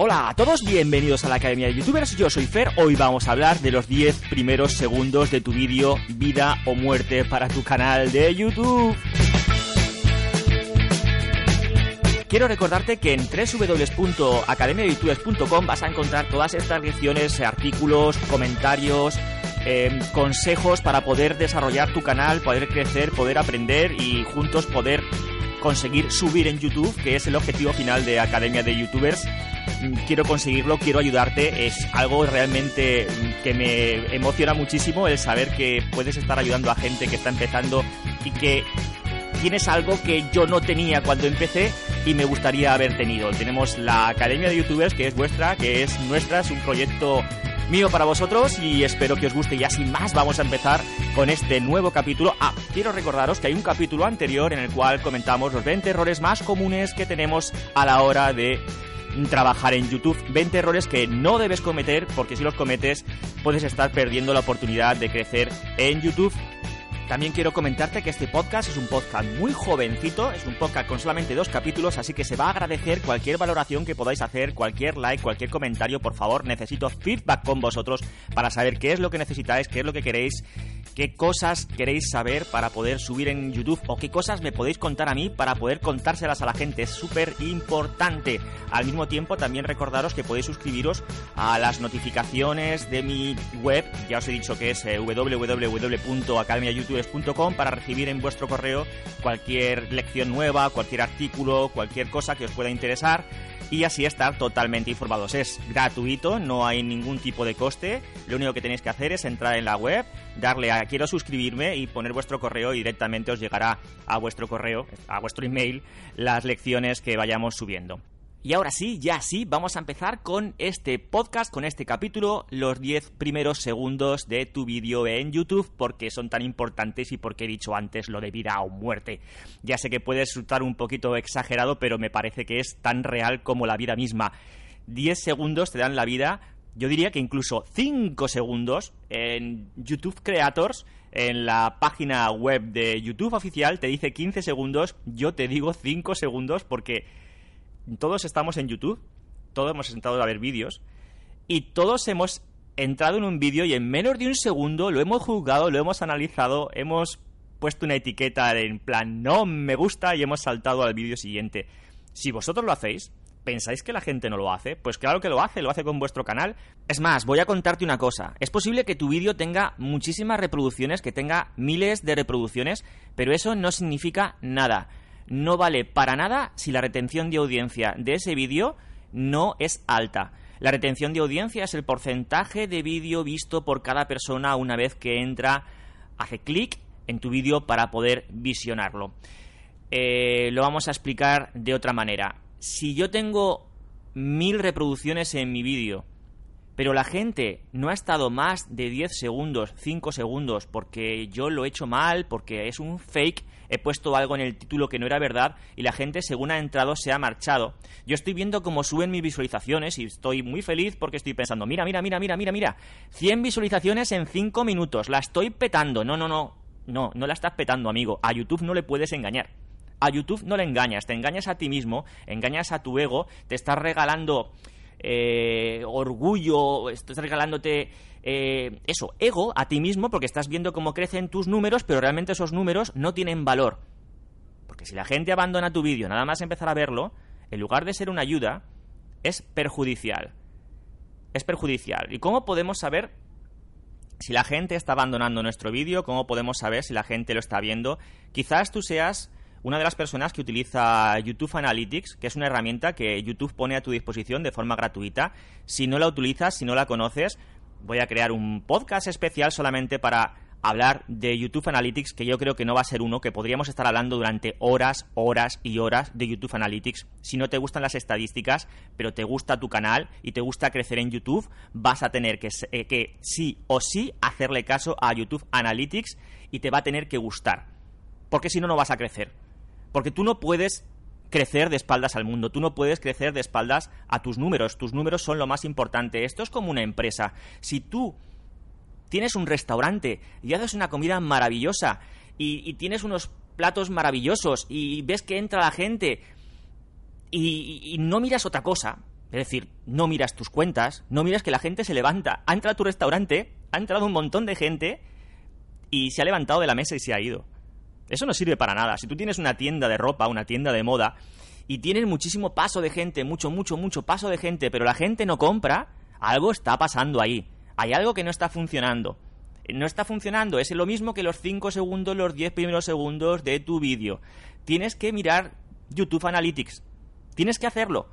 Hola a todos, bienvenidos a la Academia de Youtubers, yo soy Fer, hoy vamos a hablar de los 10 primeros segundos de tu vídeo Vida o Muerte para tu canal de YouTube. Quiero recordarte que en www.academiadeyoutubers.com vas a encontrar todas estas lecciones, artículos, comentarios, eh, consejos para poder desarrollar tu canal, poder crecer, poder aprender y juntos poder conseguir subir en YouTube, que es el objetivo final de Academia de Youtubers quiero conseguirlo, quiero ayudarte. Es algo realmente que me emociona muchísimo el saber que puedes estar ayudando a gente que está empezando y que tienes algo que yo no tenía cuando empecé y me gustaría haber tenido. Tenemos la Academia de Youtubers, que es vuestra, que es nuestra, es un proyecto mío para vosotros y espero que os guste. Y así más vamos a empezar con este nuevo capítulo. Ah, quiero recordaros que hay un capítulo anterior en el cual comentamos los 20 errores más comunes que tenemos a la hora de trabajar en YouTube. 20 errores que no debes cometer porque si los cometes puedes estar perdiendo la oportunidad de crecer en YouTube. También quiero comentarte que este podcast es un podcast muy jovencito, es un podcast con solamente dos capítulos, así que se va a agradecer cualquier valoración que podáis hacer, cualquier like, cualquier comentario, por favor, necesito feedback con vosotros para saber qué es lo que necesitáis, qué es lo que queréis qué cosas queréis saber para poder subir en YouTube o qué cosas me podéis contar a mí para poder contárselas a la gente. Es súper importante. Al mismo tiempo, también recordaros que podéis suscribiros a las notificaciones de mi web. Ya os he dicho que es eh, para recibir en vuestro correo cualquier lección nueva, cualquier artículo, cualquier cosa que os pueda interesar y así estar totalmente informados. Es gratuito, no hay ningún tipo de coste. Lo único que tenéis que hacer es entrar en la web, darle a quiero suscribirme y poner vuestro correo y directamente os llegará a vuestro correo, a vuestro email, las lecciones que vayamos subiendo. Y ahora sí, ya sí, vamos a empezar con este podcast, con este capítulo, los 10 primeros segundos de tu vídeo en YouTube, porque son tan importantes y porque he dicho antes lo de vida o muerte. Ya sé que puede resultar un poquito exagerado, pero me parece que es tan real como la vida misma. 10 segundos te dan la vida, yo diría que incluso 5 segundos en YouTube Creators, en la página web de YouTube oficial, te dice 15 segundos, yo te digo 5 segundos porque todos estamos en YouTube, todos hemos sentado a ver vídeos y todos hemos entrado en un vídeo y en menos de un segundo lo hemos juzgado, lo hemos analizado, hemos puesto una etiqueta en plan no me gusta y hemos saltado al vídeo siguiente. Si vosotros lo hacéis, ¿pensáis que la gente no lo hace? Pues claro que lo hace, lo hace con vuestro canal. Es más, voy a contarte una cosa. Es posible que tu vídeo tenga muchísimas reproducciones, que tenga miles de reproducciones, pero eso no significa nada no vale para nada si la retención de audiencia de ese vídeo no es alta. La retención de audiencia es el porcentaje de vídeo visto por cada persona una vez que entra, hace clic en tu vídeo para poder visionarlo. Eh, lo vamos a explicar de otra manera. Si yo tengo mil reproducciones en mi vídeo, pero la gente no ha estado más de 10 segundos, 5 segundos, porque yo lo he hecho mal, porque es un fake, he puesto algo en el título que no era verdad y la gente según ha entrado se ha marchado. Yo estoy viendo cómo suben mis visualizaciones y estoy muy feliz porque estoy pensando, mira, mira, mira, mira, mira, mira, 100 visualizaciones en 5 minutos, la estoy petando. No, no, no, no, no la estás petando, amigo. A YouTube no le puedes engañar. A YouTube no le engañas, te engañas a ti mismo, engañas a tu ego, te estás regalando eh, orgullo, estás regalándote eh, eso, ego a ti mismo porque estás viendo cómo crecen tus números, pero realmente esos números no tienen valor. Porque si la gente abandona tu vídeo nada más empezar a verlo, en lugar de ser una ayuda, es perjudicial. Es perjudicial. ¿Y cómo podemos saber si la gente está abandonando nuestro vídeo? ¿Cómo podemos saber si la gente lo está viendo? Quizás tú seas una de las personas que utiliza YouTube Analytics, que es una herramienta que YouTube pone a tu disposición de forma gratuita. Si no la utilizas, si no la conoces, voy a crear un podcast especial solamente para hablar de YouTube Analytics, que yo creo que no va a ser uno, que podríamos estar hablando durante horas, horas y horas de YouTube Analytics. Si no te gustan las estadísticas, pero te gusta tu canal y te gusta crecer en YouTube, vas a tener que, eh, que sí o sí hacerle caso a YouTube Analytics y te va a tener que gustar. Porque si no, no vas a crecer. Porque tú no puedes crecer de espaldas al mundo. Tú no puedes crecer de espaldas a tus números. Tus números son lo más importante. Esto es como una empresa. Si tú tienes un restaurante y haces una comida maravillosa y, tienes unos platos maravillosos y ves que entra la gente y, no miras otra cosa, Es decir, no miras tus cuentas, no miras que la gente se levanta. Ha entrado tu restaurante, ha entrado un montón de gente y se ha levantado de la mesa y se ha ido. Eso no sirve para nada. Si tú tienes una tienda de ropa, una tienda de moda, y tienes muchísimo paso de gente, mucho, mucho, mucho paso de gente, pero la gente no compra, algo está pasando ahí. Hay algo que no está funcionando. No está funcionando, es lo mismo que los 5 segundos, los 10 primeros segundos de tu vídeo. Tienes que mirar YouTube Analytics. Tienes que hacerlo.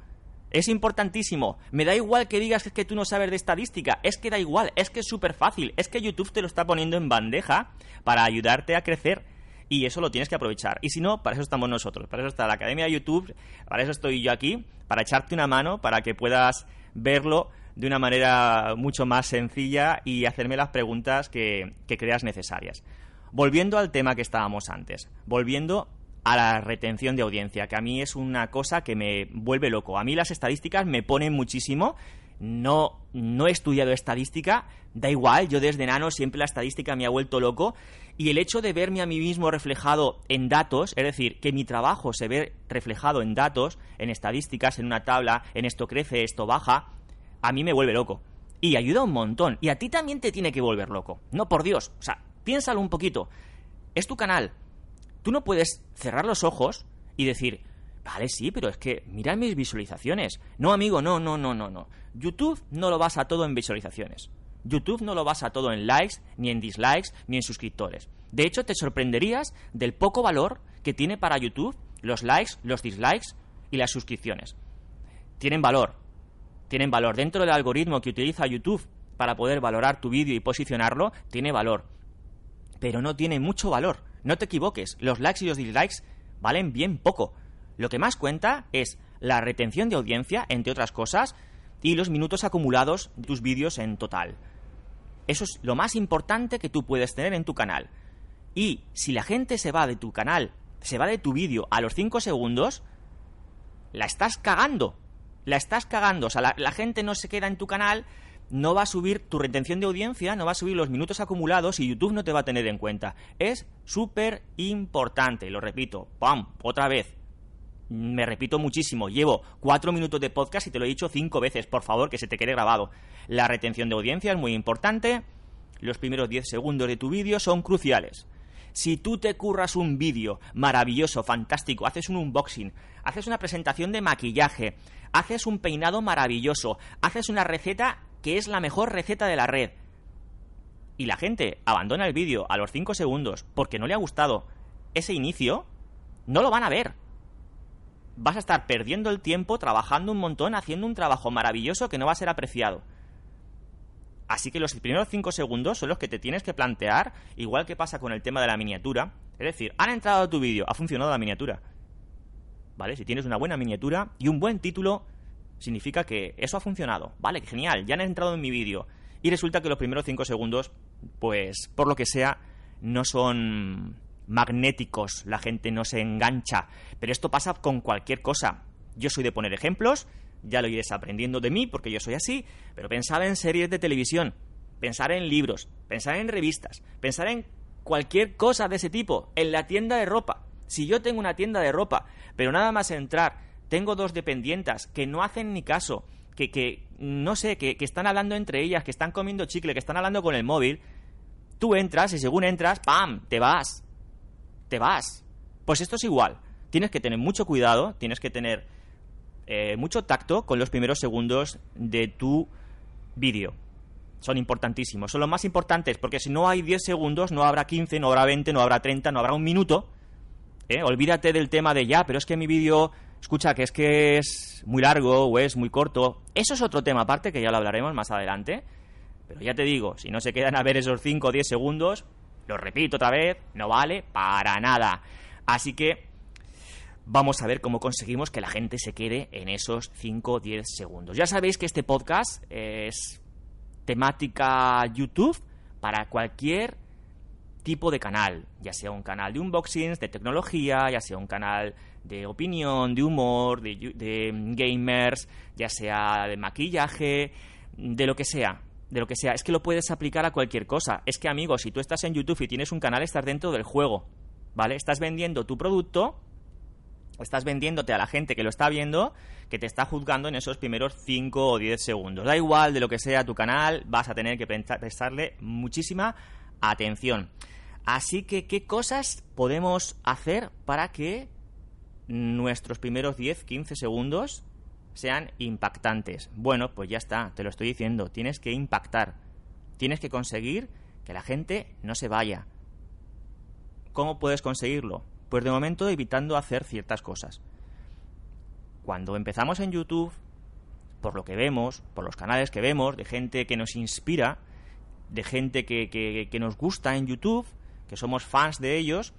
Es importantísimo. Me da igual que digas que tú no sabes de estadística. Es que da igual. Es que es súper fácil. Es que YouTube te lo está poniendo en bandeja para ayudarte a crecer. Y eso lo tienes que aprovechar. Y si no, para eso estamos nosotros. Para eso está la Academia de YouTube. Para eso estoy yo aquí. Para echarte una mano. Para que puedas verlo de una manera mucho más sencilla y hacerme las preguntas que, que creas necesarias. Volviendo al tema que estábamos antes. Volviendo a la retención de audiencia, que a mí es una cosa que me vuelve loco. A mí las estadísticas me ponen muchísimo. No, no he estudiado estadística, da igual, yo desde nano siempre la estadística me ha vuelto loco y el hecho de verme a mí mismo reflejado en datos, es decir, que mi trabajo se ve reflejado en datos, en estadísticas, en una tabla, en esto crece, esto baja, a mí me vuelve loco. Y ayuda un montón. Y a ti también te tiene que volver loco. No, por Dios. O sea, piénsalo un poquito. Es tu canal. Tú no puedes cerrar los ojos y decir, vale, sí, pero es que mira mis visualizaciones. No, amigo, no, no, no, no, no. YouTube no lo basa todo en visualizaciones. YouTube no lo basa todo en likes, ni en dislikes, ni en suscriptores. De hecho, te sorprenderías del poco valor que tiene para YouTube los likes, los dislikes y las suscripciones. Tienen valor. Tienen valor. Dentro del algoritmo que utiliza YouTube para poder valorar tu vídeo y posicionarlo, tiene valor. Pero no tiene mucho valor no te equivoques, los likes y los dislikes valen bien poco. Lo que más cuenta es la retención de audiencia, entre otras cosas, y los minutos acumulados de tus vídeos en total. Eso es lo más importante que tú puedes tener en tu canal. Y si la gente se va de tu canal, se va de tu vídeo a los 5 segundos, la estás cagando. La estás cagando. O sea, la, la, gente no se queda en tu canal no va a subir tu retención de audiencia, no va a subir los minutos acumulados y YouTube no te va a tener en cuenta. Es súper importante, lo repito, ¡pam! Otra vez. Me repito muchísimo, llevo cuatro minutos de podcast y te lo he dicho cinco veces, por favor, que se te quede grabado. La retención de audiencia es muy importante, los primeros 10 segundos de tu vídeo son cruciales. Si tú te curras un vídeo maravilloso, fantástico, haces un unboxing, haces una presentación de maquillaje, haces un peinado maravilloso, haces una receta que es la mejor receta de la red. Y la gente abandona el vídeo a los 5 segundos porque no le ha gustado ese inicio, no lo van a ver. Vas a estar perdiendo el tiempo trabajando un montón, haciendo un trabajo maravilloso que no va a ser apreciado. Así que los primeros 5 segundos son los que te tienes que plantear, igual que pasa con el tema de la miniatura. Es decir, han entrado a tu vídeo, ha funcionado la miniatura. ¿Vale? Si tienes una buena miniatura y un buen título, significa que eso ha funcionado. Vale, genial, ya han entrado en mi vídeo. Y resulta que los primeros 5 segundos, pues por lo que sea, no son magnéticos, la gente no se engancha. Pero esto pasa con cualquier cosa. Yo soy de poner ejemplos, ya lo iréis aprendiendo de mí porque yo soy así, pero pensad en series de televisión, pensar en libros, pensar en revistas, pensar en cualquier cosa de ese tipo, en la tienda de ropa. Si yo tengo una tienda de ropa, pero nada más entrar tengo dos dependientas que no hacen ni caso, que, que no sé, que, que están hablando entre ellas, que están comiendo chicle, que están hablando con el móvil. Tú entras y según entras, ¡pam! Te vas. Te vas. Pues esto es igual. Tienes que tener mucho cuidado, tienes que tener eh, mucho tacto con los primeros segundos de tu vídeo. Son importantísimos, son los más importantes, porque si no hay 10 segundos, no habrá 15, no habrá 20, no habrá 30, no habrá un minuto. ¿eh? Olvídate del tema de ya, pero es que mi vídeo escucha, que es que es muy largo o es muy corto. Eso es otro tema aparte que ya lo hablaremos más adelante. Pero ya te digo, si no se quedan a ver esos 5 o 10 segundos, lo repito otra vez, no vale para nada. Así que vamos a ver cómo conseguimos que la gente se quede en esos 5 o 10 segundos. Ya sabéis que este podcast es temática YouTube para cualquier tipo de canal, ya sea un canal de unboxings, de tecnología, ya sea un canal de opinión, de humor, de, gamers, ya sea de maquillaje, de lo que sea, de lo que sea. Es que lo puedes aplicar a cualquier cosa. Es que, amigos, si tú estás en YouTube y tienes un canal, estás dentro del juego, ¿vale? Estás vendiendo tu producto estás vendiéndote a la gente que lo está viendo que te está juzgando en esos primeros 5 o 10 segundos. Da igual de lo que sea tu canal, vas a tener que prestarle muchísima atención. Así que, ¿qué cosas podemos hacer para que nuestros primeros 10-15 segundos sean impactantes? Bueno, pues ya está, te lo estoy diciendo, tienes que impactar, tienes que conseguir que la gente no se vaya. ¿Cómo puedes conseguirlo? Pues de momento evitando hacer ciertas cosas. Cuando empezamos en YouTube, por lo que vemos, por los canales que vemos, de gente que nos inspira, de gente que, que, nos gusta en YouTube, que somos fans de ellos,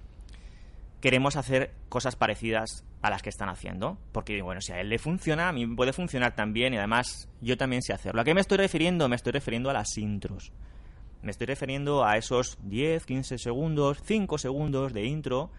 queremos hacer cosas parecidas a las que están haciendo. Porque, bueno, si a él le funciona, a mí puede funcionar también y además yo también sé hacerlo. ¿A qué me estoy refiriendo? Me estoy refiriendo a las intros. Me estoy refiriendo a esos 10, 15 segundos, 5 segundos de intro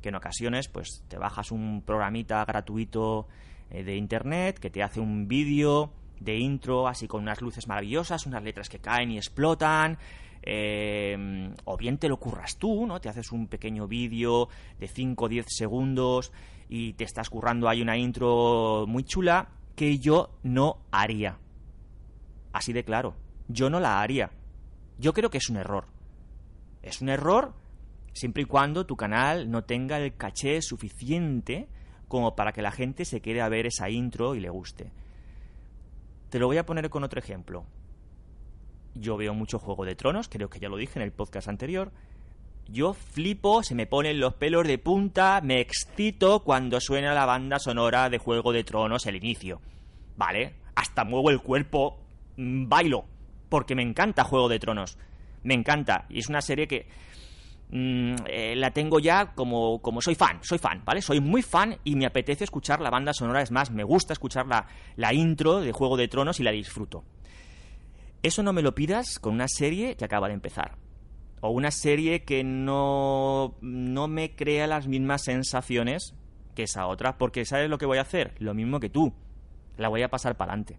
que en ocasiones pues te bajas un programita gratuito eh, de internet que te hace un vídeo de intro así con unas luces maravillosas, unas letras que caen y explotan, eh, o bien te lo curras tú, ¿no? Te haces un pequeño vídeo de 5 o 10 segundos y te estás currando ahí una intro muy chula que yo no haría. Así de claro, yo no la haría. Yo creo que es un error. Es un error siempre y cuando tu canal no tenga el caché suficiente como para que la gente se quede a ver esa intro y le guste. Te lo voy a poner con otro ejemplo. Yo veo mucho Juego de Tronos, creo que ya lo dije en el podcast anterior. Yo flipo, se me ponen los pelos de punta, me excito cuando suena la banda sonora de Juego de Tronos el inicio. ¿Vale? Hasta muevo el cuerpo, mm, bailo, porque me encanta Juego de Tronos. Me encanta. Y es una serie que Mm, eh, la tengo ya como, como soy fan, soy fan, ¿vale? Soy muy fan y me apetece escuchar la banda sonora, es más, me gusta escuchar la, la intro de Juego de Tronos y la disfruto. Eso no me lo pidas con una serie que acaba de empezar. O una serie que no, no me crea las mismas sensaciones que esa otra, porque ¿sabes lo que voy a hacer? Lo mismo que tú. La voy a pasar para adelante.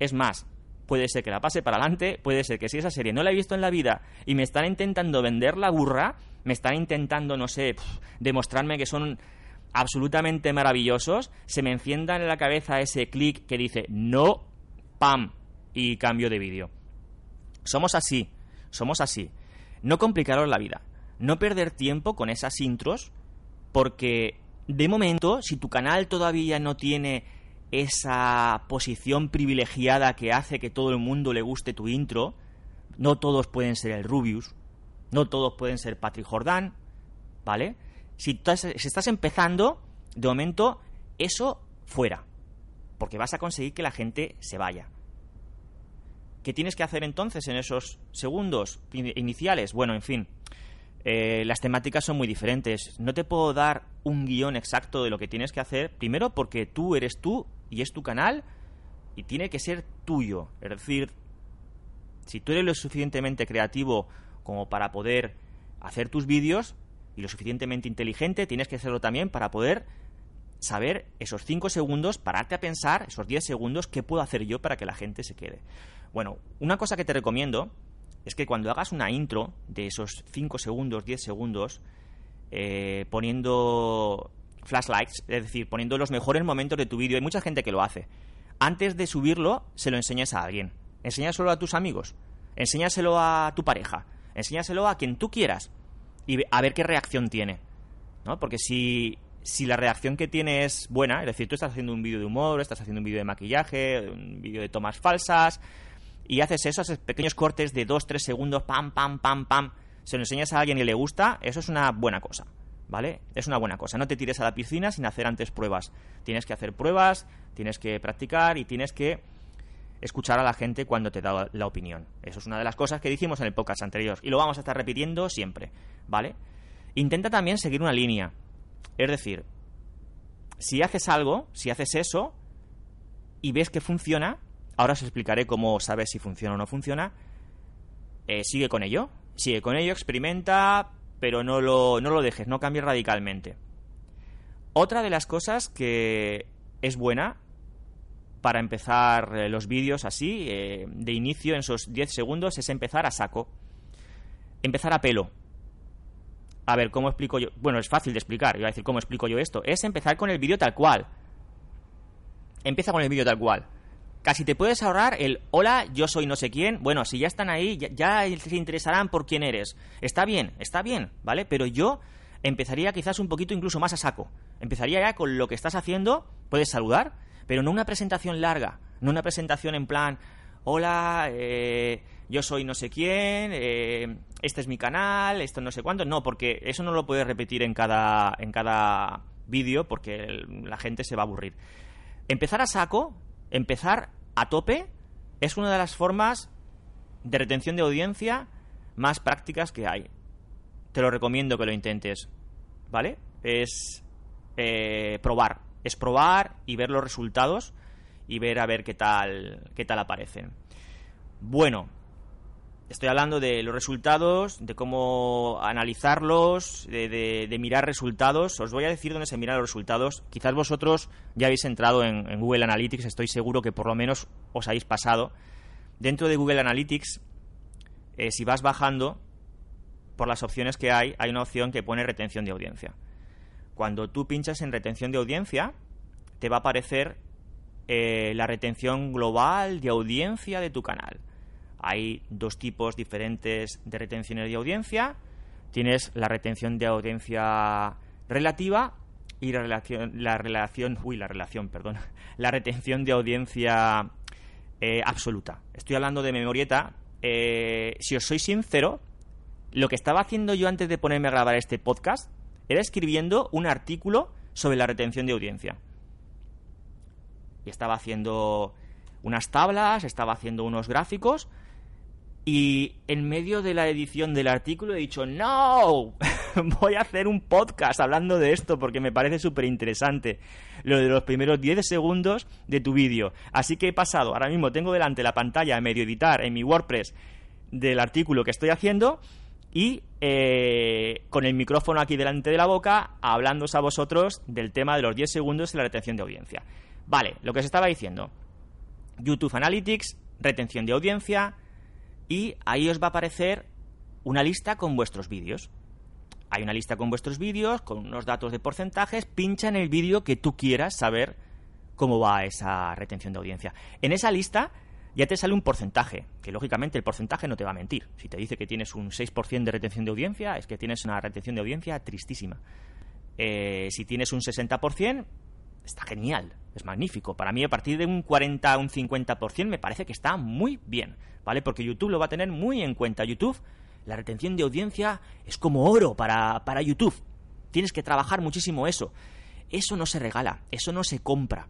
Es más, puede ser que la pase para adelante, puede ser que si esa serie no la he visto en la vida y me están intentando vender la burra, me están intentando, no sé, demostrarme que son absolutamente maravillosos, se me encienda en la cabeza ese clic que dice no, pam, y cambio de vídeo. Somos así, somos así. No complicaros la vida, no perder tiempo con esas intros, porque de momento, si tu canal todavía no tiene esa posición privilegiada que hace que todo el mundo le guste tu intro. No todos pueden ser el Rubius, no todos pueden ser Patrick Jordan, ¿vale? Si, si estás empezando, de momento, eso fuera, porque vas a conseguir que la gente se vaya. ¿Qué tienes que hacer entonces en esos segundos iniciales? Bueno, en fin, eh, las temáticas son muy diferentes. No te puedo dar un guion exacto de lo que tienes que hacer, primero porque tú eres tú y es tu canal y tiene que ser tuyo. Es decir, si tú eres lo suficientemente creativo como para poder hacer tus vídeos y lo suficientemente inteligente, tienes que hacerlo también para poder saber esos 5 segundos, pararte a pensar, esos 10 segundos, qué puedo hacer yo para que la gente se quede. Bueno, una cosa que te recomiendo es que cuando hagas una intro de esos 5 segundos, 10 segundos, eh, poniendo flashlights, es decir, poniendo los mejores momentos de tu vídeo. Hay mucha gente que lo hace. Antes de subirlo, se lo enseñas a alguien. Enséñaselo a tus amigos. Enséñaselo a tu pareja. Enséñaselo a quien tú quieras. Y a ver qué reacción tiene. ¿No? Porque si, si la reacción que tiene es buena, es decir, tú estás haciendo un vídeo de humor, estás haciendo un vídeo de maquillaje, un vídeo de tomas falsas, y haces eso, esos pequeños cortes de 2-3 segundos, pam, pam, pam, pam, se lo enseñas a alguien y le gusta, eso es una buena cosa. ¿vale? Es una buena cosa. No te tires a la piscina sin hacer antes pruebas. Tienes que hacer pruebas, tienes que practicar y tienes que escuchar a la gente cuando te da la opinión. Eso es una de las cosas que dijimos en el podcast anterior y lo vamos a estar repitiendo siempre, ¿vale? Intenta también seguir una línea. Es decir, si haces algo, si haces eso y ves que funciona, ahora os explicaré cómo sabes si funciona o no funciona, eh, sigue con ello, sigue con ello, experimenta, pero no lo, no lo dejes, no cambies radicalmente. Otra de las cosas que es buena para empezar eh, los vídeos así, eh, de inicio en esos 10 segundos, es empezar a saco. Empezar a pelo. A ver, ¿cómo explico yo? Bueno, es fácil de explicar, iba a decir cómo explico yo esto. Es empezar con el vídeo tal cual. Empieza con el vídeo tal cual. Casi te puedes ahorrar el hola, yo soy no sé quién. Bueno, si ya están ahí, ya, ya se interesarán por quién eres. Está bien, está bien, ¿vale? Pero yo empezaría quizás un poquito incluso más a saco. Empezaría ya con lo que estás haciendo, puedes saludar, pero no una presentación larga, no una presentación en plan, hola, eh, yo soy no sé quién, eh, este es mi canal, esto no sé cuánto. No, porque eso no lo puedes repetir en cada, en cada vídeo porque la gente se va a aburrir. Empezar a saco, empezar a tope, es una de las formas de retención de audiencia más prácticas que hay. Te lo recomiendo que lo intentes, ¿vale? Es eh, probar, es probar y ver los resultados y ver a ver qué tal, qué tal aparecen. Bueno, estoy hablando de los resultados, de cómo analizarlos, de, mirar resultados. Os voy a decir dónde se miran los resultados. Quizás vosotros ya habéis entrado en, Google Analytics, estoy seguro que por lo menos os habéis pasado. Dentro de Google Analytics, eh, si vas bajando por las opciones que hay, hay una opción que pone retención de audiencia. Cuando tú pinchas en retención de audiencia, te va a aparecer eh, la retención global de audiencia de tu canal. Hay dos tipos diferentes de retenciones de audiencia. Tienes la retención de audiencia relativa y la relación, la relación, uy, la relación, perdón, la retención de audiencia eh, absoluta. Estoy hablando de memorieta. Eh, si os soy sincero, lo que estaba haciendo yo antes de ponerme a grabar este podcast era escribiendo un artículo sobre la retención de audiencia y estaba haciendo unas tablas, estaba haciendo unos gráficos y en medio de la edición del artículo he dicho, no, voy a hacer un podcast hablando de esto porque me parece súper interesante, lo de los primeros 10 segundos de tu vídeo. Así que he pasado, ahora mismo tengo delante la pantalla a medio editar en mi WordPress del artículo que estoy haciendo y eh, con el micrófono aquí delante de la boca hablándoos a vosotros del tema de los 10 segundos y la retención de audiencia. Vale, lo que se estaba diciendo. YouTube Analytics, retención de audiencia y ahí os va a aparecer una lista con vuestros vídeos. Hay una lista con vuestros vídeos, con unos datos de porcentajes, pincha en el vídeo que tú quieras saber cómo va esa retención de audiencia. En esa lista ya te sale un porcentaje, que lógicamente el porcentaje no te va a mentir. Si te dice que tienes un 6% de retención de audiencia, es que tienes una retención de audiencia tristísima. Eh, si tienes un 60%, está genial, es magnífico. Para mí, a partir de un 40 un 50%, me parece que está muy bien, ¿vale? Porque YouTube lo va a tener muy en cuenta. YouTube, la retención de audiencia es como oro para, para YouTube. Tienes que trabajar muchísimo eso. Eso no se regala, eso no se compra.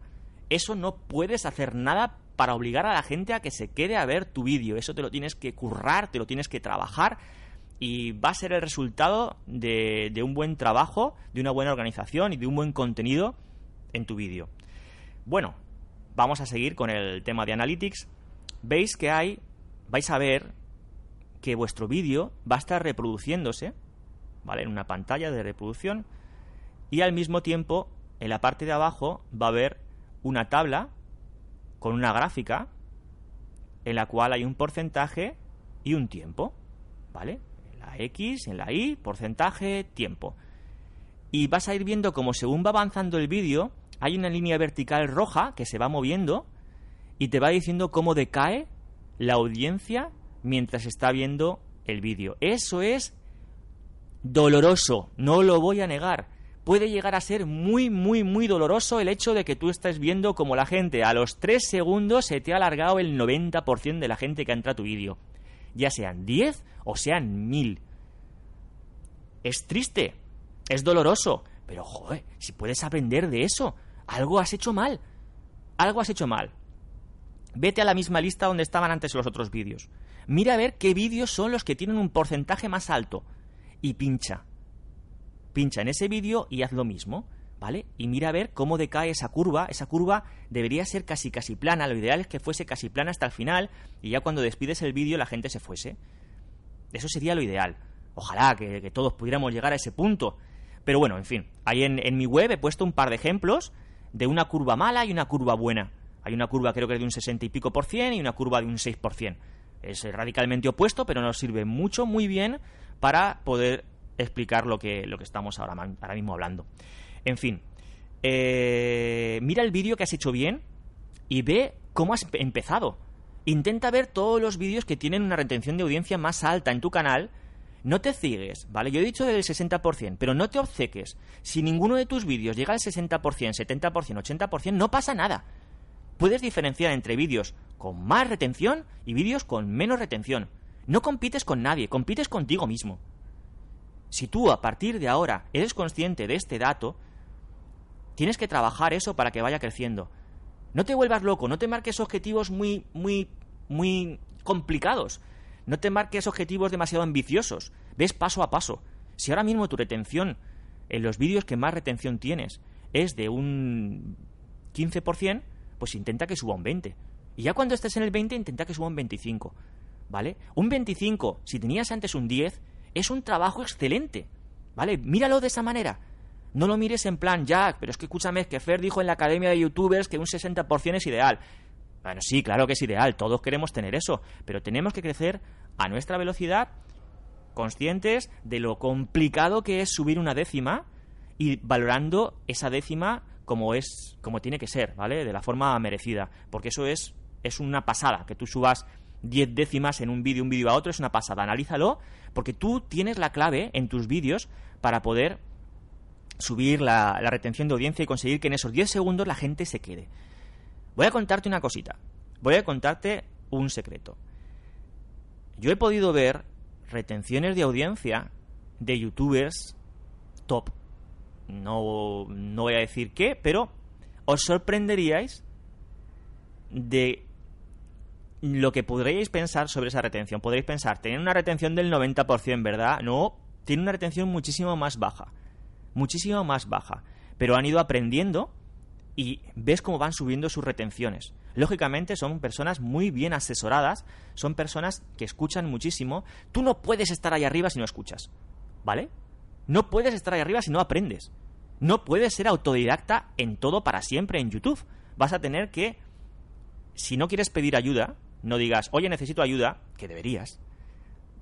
Eso no puedes hacer nada para obligar a la gente a que se quede a ver tu vídeo. Eso te lo tienes que currar, te lo tienes que trabajar y va a ser el resultado de, de un buen trabajo, de una buena organización y de un buen contenido en tu vídeo. Bueno, vamos a seguir con el tema de Analytics. Veis que hay, vais a ver que vuestro vídeo va a estar reproduciéndose, ¿vale? En una pantalla de reproducción y al mismo tiempo en la parte de abajo va a haber una tabla con una gráfica en la cual hay un porcentaje y un tiempo, ¿vale? En la X, en la Y, porcentaje, tiempo. Y vas a ir viendo como según va avanzando el vídeo, hay una línea vertical roja que se va moviendo y te va diciendo cómo decae la audiencia mientras está viendo el vídeo. Eso es doloroso, no lo voy a negar. Puede llegar a ser muy, muy, muy doloroso el hecho de que tú estés viendo como la gente a los 3 segundos se te ha alargado el 90% de la gente que entra a tu vídeo. Ya sean 10 o sean 1000. Es triste, es doloroso, pero joder, si puedes aprender de eso, algo has hecho mal. Algo has hecho mal. Vete a la misma lista donde estaban antes los otros vídeos. Mira a ver qué vídeos son los que tienen un porcentaje más alto. Y pincha. Pincha en ese vídeo y haz lo mismo. ¿Vale? Y mira a ver cómo decae esa curva. Esa curva debería ser casi casi plana. Lo ideal es que fuese casi plana hasta el final y ya cuando despides el vídeo la gente se fuese. Eso sería lo ideal. Ojalá que, todos pudiéramos llegar a ese punto. Pero bueno, en fin, ahí en mi web he puesto un par de ejemplos de una curva mala y una curva buena. Hay una curva creo que es de un 60 y pico por cien y una curva de un 6 por cien. Es radicalmente opuesto, pero nos sirve mucho, muy bien para poder explicar lo que, lo que estamos ahora, ahora mismo hablando. En fin, eh, mira el vídeo que has hecho bien y ve cómo has empezado. Intenta ver todos los vídeos que tienen una retención de audiencia más alta en tu canal. No te ciegues, ¿vale? Yo he dicho del 60%, pero no te obceques. Si ninguno de tus vídeos llega al 60%, 70%, 80%, no pasa nada. Puedes diferenciar entre vídeos con más retención y vídeos con menos retención. No compites con nadie, compites contigo mismo. Si tú a partir de ahora eres consciente de este dato, tienes que trabajar eso para que vaya creciendo. No te vuelvas loco, no te marques objetivos muy, muy, muy complicados. No te marques objetivos demasiado ambiciosos. Ves paso a paso. Si ahora mismo tu retención, en los vídeos que más retención tienes, es de un 15%, pues intenta que suba un 20%. Y ya cuando estés en el 20, intenta que suba un 25%. ¿Vale? Un 25, si tenías antes un 10, es un trabajo excelente. ¿Vale? Míralo de esa manera. No lo mires en plan, Jack, pero es que escúchame, que Fer dijo en la academia de youtubers que un 60% es ideal. Bueno, sí, claro que es ideal, todos queremos tener eso, pero tenemos que crecer a nuestra velocidad, conscientes de lo complicado que es subir una décima y valorando esa décima como es como tiene que ser, ¿vale? De la forma merecida, porque eso es es una pasada que tú subas 10 décimas en un vídeo, un vídeo a otro, es una pasada. Analízalo, porque tú tienes la clave en tus vídeos para poder subir la, retención de audiencia y conseguir que en esos 10 segundos la gente se quede. Voy a contarte una cosita. Voy a contarte un secreto. Yo he podido ver retenciones de audiencia de youtubers top. No, no voy a decir qué, pero os sorprenderíais de lo que podríais pensar sobre esa retención. Podréis pensar, tienen una retención del 90%, ¿verdad? No, tiene una retención muchísimo más baja muchísimo más baja. Pero han ido aprendiendo y ves cómo van subiendo sus retenciones. Lógicamente son personas muy bien asesoradas, son personas que escuchan muchísimo. Tú no puedes estar ahí arriba si no escuchas, ¿vale? No puedes estar ahí arriba si no aprendes. No puedes ser autodidacta en todo para siempre en YouTube. Vas a tener que, si no quieres pedir ayuda, no digas, oye, necesito ayuda, que deberías,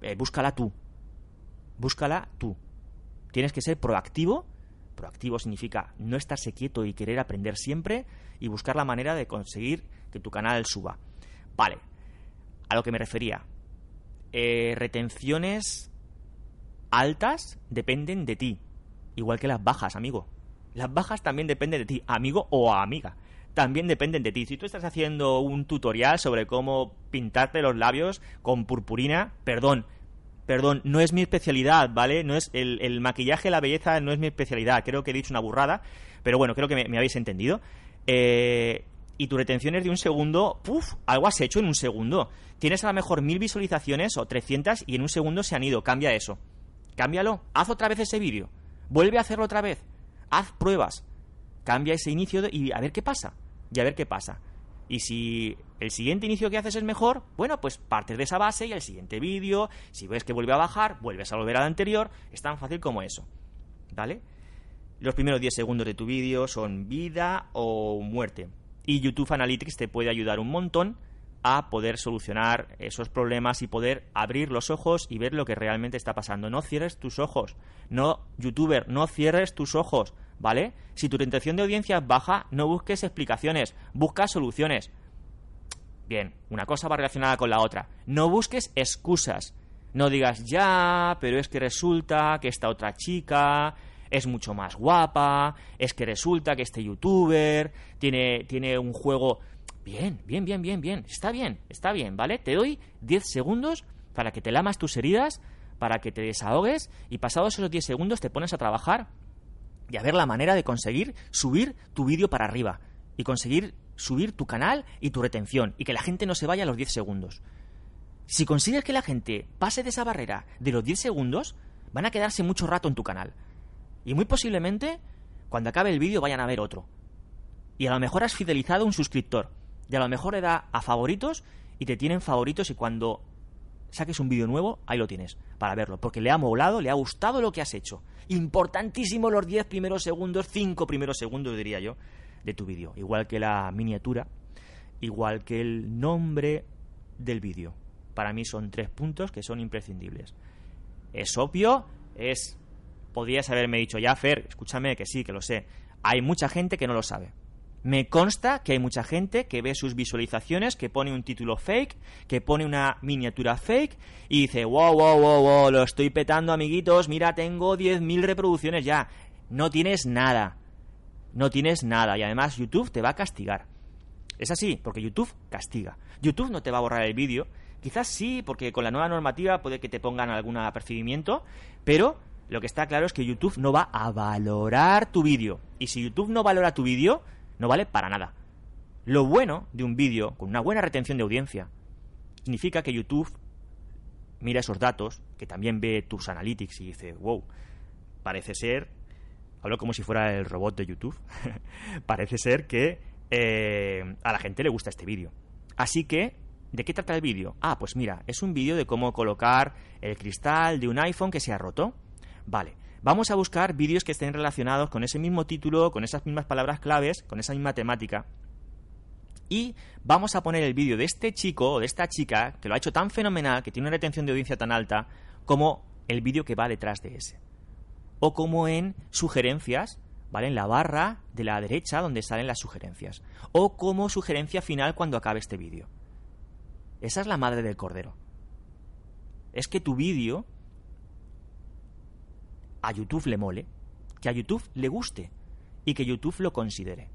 eh, búscala tú. Búscala tú. Tienes que ser proactivo. Proactivo significa no estarse quieto y querer aprender siempre y buscar la manera de conseguir que tu canal suba. Vale, a lo que me refería. Eh, retenciones altas dependen de ti, igual que las bajas, amigo. Las bajas también dependen de ti, amigo o amiga. También dependen de ti. Si tú estás haciendo un tutorial sobre cómo pintarte los labios con purpurina, perdón, Perdón, no es mi especialidad, ¿vale? No es el, el, maquillaje, la belleza no es mi especialidad. Creo que he dicho una burrada, pero bueno, creo que me, habéis entendido. Eh, y tu retención es de un segundo, ¡puf! Algo has hecho en un segundo. Tienes a lo mejor mil visualizaciones o 300 y en un segundo se han ido. Cambia eso. Cámbialo. Haz otra vez ese vídeo. Vuelve a hacerlo otra vez. Haz pruebas. Cambia ese inicio y a ver qué pasa. Y a ver qué pasa. Y si el siguiente inicio que haces es mejor, bueno, pues partes de esa base y el siguiente vídeo, si ves que vuelve a bajar, vuelves a volver al anterior, es tan fácil como eso. ¿Vale? Los primeros 10 segundos de tu vídeo son vida o muerte. Y YouTube Analytics te puede ayudar un montón a poder solucionar esos problemas y poder abrir los ojos y ver lo que realmente está pasando. No cierres tus ojos. No, youtuber, no cierres tus ojos, ¿vale? Si tu intención de audiencia es baja, no busques explicaciones, busca soluciones. Bien, una cosa va relacionada con la otra. No busques excusas. No digas, ya, pero es que resulta que esta otra chica es mucho más guapa, es que resulta que este youtuber tiene, tiene un juego Bien, bien, bien, bien, bien. Está bien, está bien, ¿vale? Te doy 10 segundos para que te lamas tus heridas, para que te desahogues y pasados esos 10 segundos te pones a trabajar y a ver la manera de conseguir subir tu vídeo para arriba y conseguir subir tu canal y tu retención y que la gente no se vaya a los 10 segundos. Si consigues que la gente pase de esa barrera de los 10 segundos, van a quedarse mucho rato en tu canal. Y muy posiblemente, cuando acabe el vídeo, vayan a ver otro. Y a lo mejor has fidelizado a un suscriptor y a lo mejor le da a favoritos y te tienen favoritos y cuando saques un vídeo nuevo, ahí lo tienes para verlo, porque le ha molado, le ha gustado lo que has hecho. Importantísimo los 10 primeros segundos, 5 primeros segundos diría yo, de tu vídeo, igual que la miniatura, igual que el nombre del vídeo. Para mí son tres puntos que son imprescindibles. Es obvio, es podrías haberme dicho, ya, Fer, escúchame que sí, que lo sé. Hay mucha gente que no lo sabe. Me consta que hay mucha gente que ve sus visualizaciones, que pone un título fake, que pone una miniatura fake y dice, wow, wow, wow, wow, lo estoy petando, amiguitos, mira, tengo 10.000 reproducciones ya. No tienes nada. No tienes nada. Y además YouTube te va a castigar. Es así, porque YouTube castiga. YouTube no te va a borrar el vídeo. Quizás sí, porque con la nueva normativa puede que te pongan algún apercibimiento, pero lo que está claro es que YouTube no va a valorar tu vídeo. Y si YouTube no valora tu vídeo, no vale para nada. Lo bueno de un vídeo con una buena retención de audiencia significa que YouTube mira esos datos, que también ve tus analytics y dice, wow, parece ser, hablo como si fuera el robot de YouTube, parece ser que eh, a la gente le gusta este vídeo. Así que, ¿de qué trata el vídeo? Ah, pues mira, es un vídeo de cómo colocar el cristal de un iPhone que se ha roto. Vale, Vamos a buscar vídeos que estén relacionados con ese mismo título, con esas mismas palabras claves, con esa misma temática. Y vamos a poner el vídeo de este chico o de esta chica que lo ha hecho tan fenomenal, que tiene una retención de audiencia tan alta, como el vídeo que va detrás de ese. O como en sugerencias, ¿vale? En la barra de la derecha donde salen las sugerencias. O como sugerencia final cuando acabe este vídeo. Esa es la madre del cordero. Es que tu vídeo a YouTube le mole, que a YouTube le guste y que YouTube lo considere.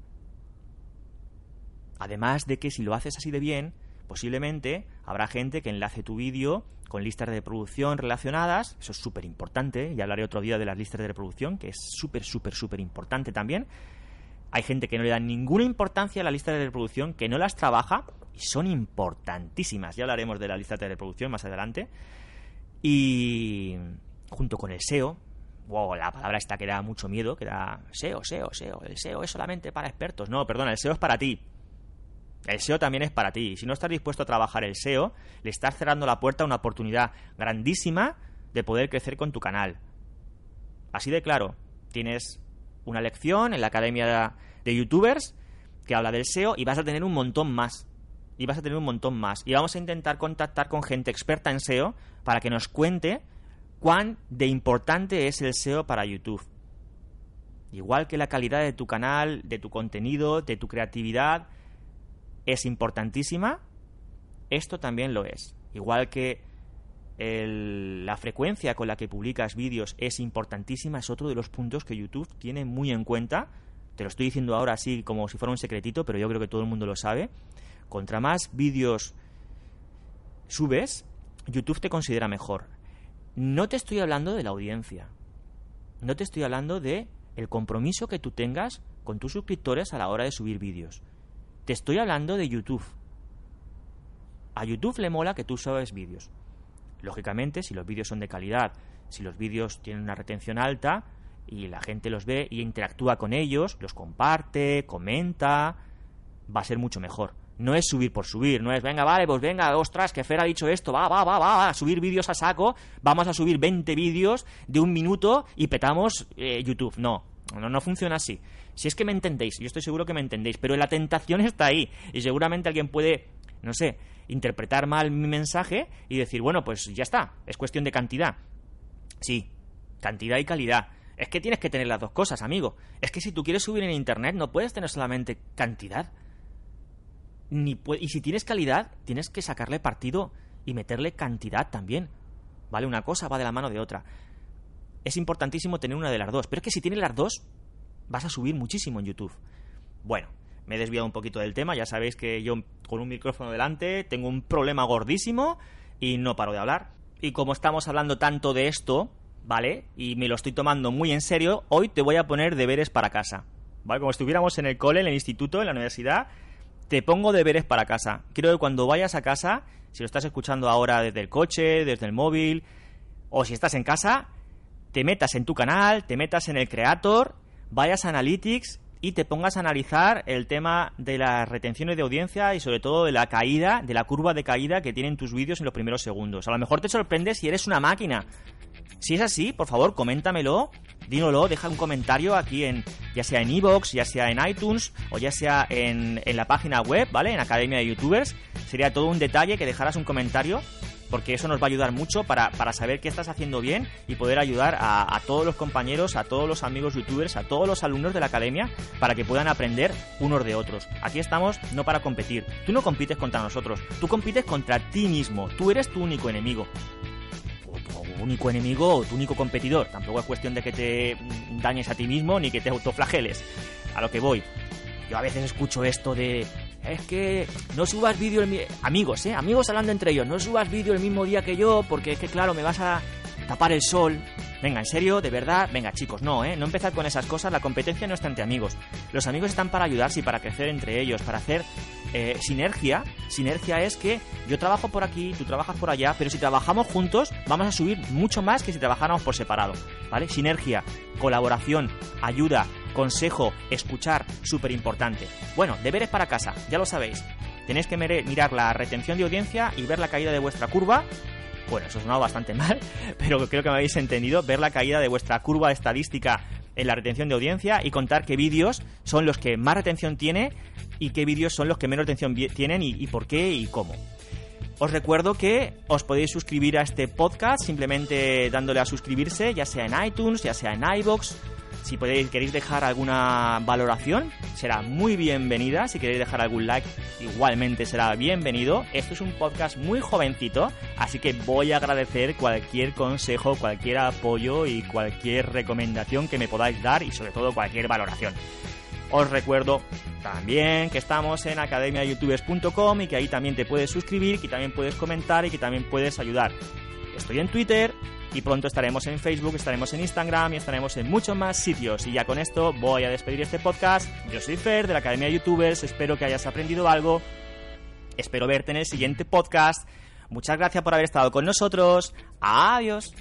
Además de que si lo haces así de bien, posiblemente habrá gente que enlace tu vídeo con listas de reproducción relacionadas, eso es súper importante, y hablaré otro día de las listas de reproducción, que es súper, súper, súper importante también. Hay gente que no le da ninguna importancia a las listas de reproducción, que no las trabaja, y son importantísimas. Ya hablaremos de las listas de reproducción más adelante. Y junto con el SEO, wow, la palabra esta que da mucho miedo, que da SEO, SEO, SEO. El SEO es solamente para expertos. No, perdona, el SEO es para ti. El SEO también es para ti. Si no estás dispuesto a trabajar el SEO, le estás cerrando la puerta a una oportunidad grandísima de poder crecer con tu canal. Así de claro, tienes una lección en la Academia de Youtubers que habla del SEO y vas a tener un montón más. Y vas a tener un montón más. Y vamos a intentar contactar con gente experta en SEO para que nos cuente cuán de importante es el SEO para YouTube. Igual que la calidad de tu canal, de tu contenido, de tu creatividad es importantísima, esto también lo es. Igual que la frecuencia con la que publicas vídeos es importantísima, es otro de los puntos que YouTube tiene muy en cuenta. Te lo estoy diciendo ahora así como si fuera un secretito, pero yo creo que todo el mundo lo sabe. Contra más vídeos subes, YouTube te considera mejor. No te estoy hablando de la audiencia. No te estoy hablando de el compromiso que tú tengas con tus suscriptores a la hora de subir vídeos. Te estoy hablando de YouTube. A YouTube le mola que tú subes vídeos. Lógicamente, si los vídeos son de calidad, si los vídeos tienen una retención alta y la gente los ve y interactúa con ellos, los comparte, comenta, va a ser mucho mejor. No es subir por subir, no es, venga, vale, pues venga, ostras, que Fer ha dicho esto, va, va, va, va, a subir vídeos a saco, vamos a subir 20 vídeos de un minuto y petamos eh, YouTube. No, no, no funciona así. Si es que me entendéis, yo estoy seguro que me entendéis, pero la tentación está ahí y seguramente alguien puede, no sé, interpretar mal mi mensaje y decir, bueno, pues ya está, es cuestión de cantidad. Sí, cantidad y calidad. Es que tienes que tener las dos cosas, amigo. Es que si tú quieres subir en Internet no puedes tener solamente cantidad y si tienes calidad, tienes que sacarle partido y meterle cantidad también. ¿Vale? Una cosa va de la mano de otra. Es importantísimo tener una de las dos, pero es que si tienes las dos, vas a subir muchísimo en YouTube. Bueno, me he desviado un poquito del tema, ya sabéis que yo con un micrófono delante tengo un problema gordísimo y no paro de hablar. Y como estamos hablando tanto de esto, ¿vale? Y me lo estoy tomando muy en serio, hoy te voy a poner deberes para casa. ¿Vale? Como estuviéramos en el cole, en el instituto, en la universidad, te pongo deberes para casa. Quiero que cuando vayas a casa, si lo estás escuchando ahora desde el coche, desde el móvil, o si estás en casa, te metas en tu canal, te metas en el Creator, vayas a Analytics y te pongas a analizar el tema de las retenciones de audiencia y sobre todo de la caída, de la curva de caída que tienen tus vídeos en los primeros segundos. A lo mejor te sorprendes si eres una máquina. Si es así, por favor, coméntamelo, dímelo, deja un comentario aquí en, ya sea en iVoox, ya sea en iTunes o ya sea en, en la página web, ¿vale? En Academia de Youtubers. Sería todo un detalle que dejaras un comentario porque eso nos va a ayudar mucho para, saber qué estás haciendo bien y poder ayudar a, a, todos los compañeros, a todos los amigos youtubers, a todos los alumnos de la academia para que puedan aprender unos de otros. Aquí estamos no para competir. Tú no compites contra nosotros, tú compites contra ti mismo. Tú eres tu único enemigo único enemigo o tu único competidor. Tampoco es cuestión de que te dañes a ti mismo ni que te autoflageles. A lo que voy. Yo a veces escucho esto de es que no subas vídeo el amigos, eh, amigos hablando entre ellos, no subas vídeo el mismo día que yo porque es que claro, me vas a tapar el sol. Venga, en serio, de verdad, venga chicos, no, ¿eh? No empezar con esas cosas, la competencia no está entre amigos. Los amigos están para ayudarse y para crecer entre ellos, para hacer eh, sinergia. Sinergia es que yo trabajo por aquí, tú trabajas por allá, pero si trabajamos juntos vamos a subir mucho más que si trabajáramos por separado, ¿vale? Sinergia, colaboración, ayuda, consejo, escuchar, súper importante. Bueno, deberes para casa, ya lo sabéis. Tenéis que mirar la retención de audiencia y ver la caída de vuestra curva bueno, eso sonado bastante mal, pero creo que me habéis entendido. Ver la caída de vuestra curva estadística en la retención de audiencia y contar qué vídeos son los que más retención tiene y qué vídeos son los que menos retención tienen y, por qué y cómo. Os recuerdo que os podéis suscribir a este podcast simplemente dándole a suscribirse, ya sea en iTunes, ya sea en iBox, si podéis, queréis dejar alguna valoración, será muy bienvenida. Si queréis dejar algún like, igualmente será bienvenido. Esto es un podcast muy jovencito, así que voy a agradecer cualquier consejo, cualquier apoyo y cualquier recomendación que me podáis dar y sobre todo cualquier valoración. Os recuerdo también que estamos en academiayoutubers.com y que ahí también te puedes suscribir, que también puedes comentar y que también puedes ayudar. Estoy en Twitter, y pronto estaremos en Facebook, estaremos en Instagram y estaremos en muchos más sitios. Y ya con esto voy a despedir este podcast. Yo soy Fer de la Academia de Youtubers, espero que hayas aprendido algo. Espero verte en el siguiente podcast. Muchas gracias por haber estado con nosotros. Adiós.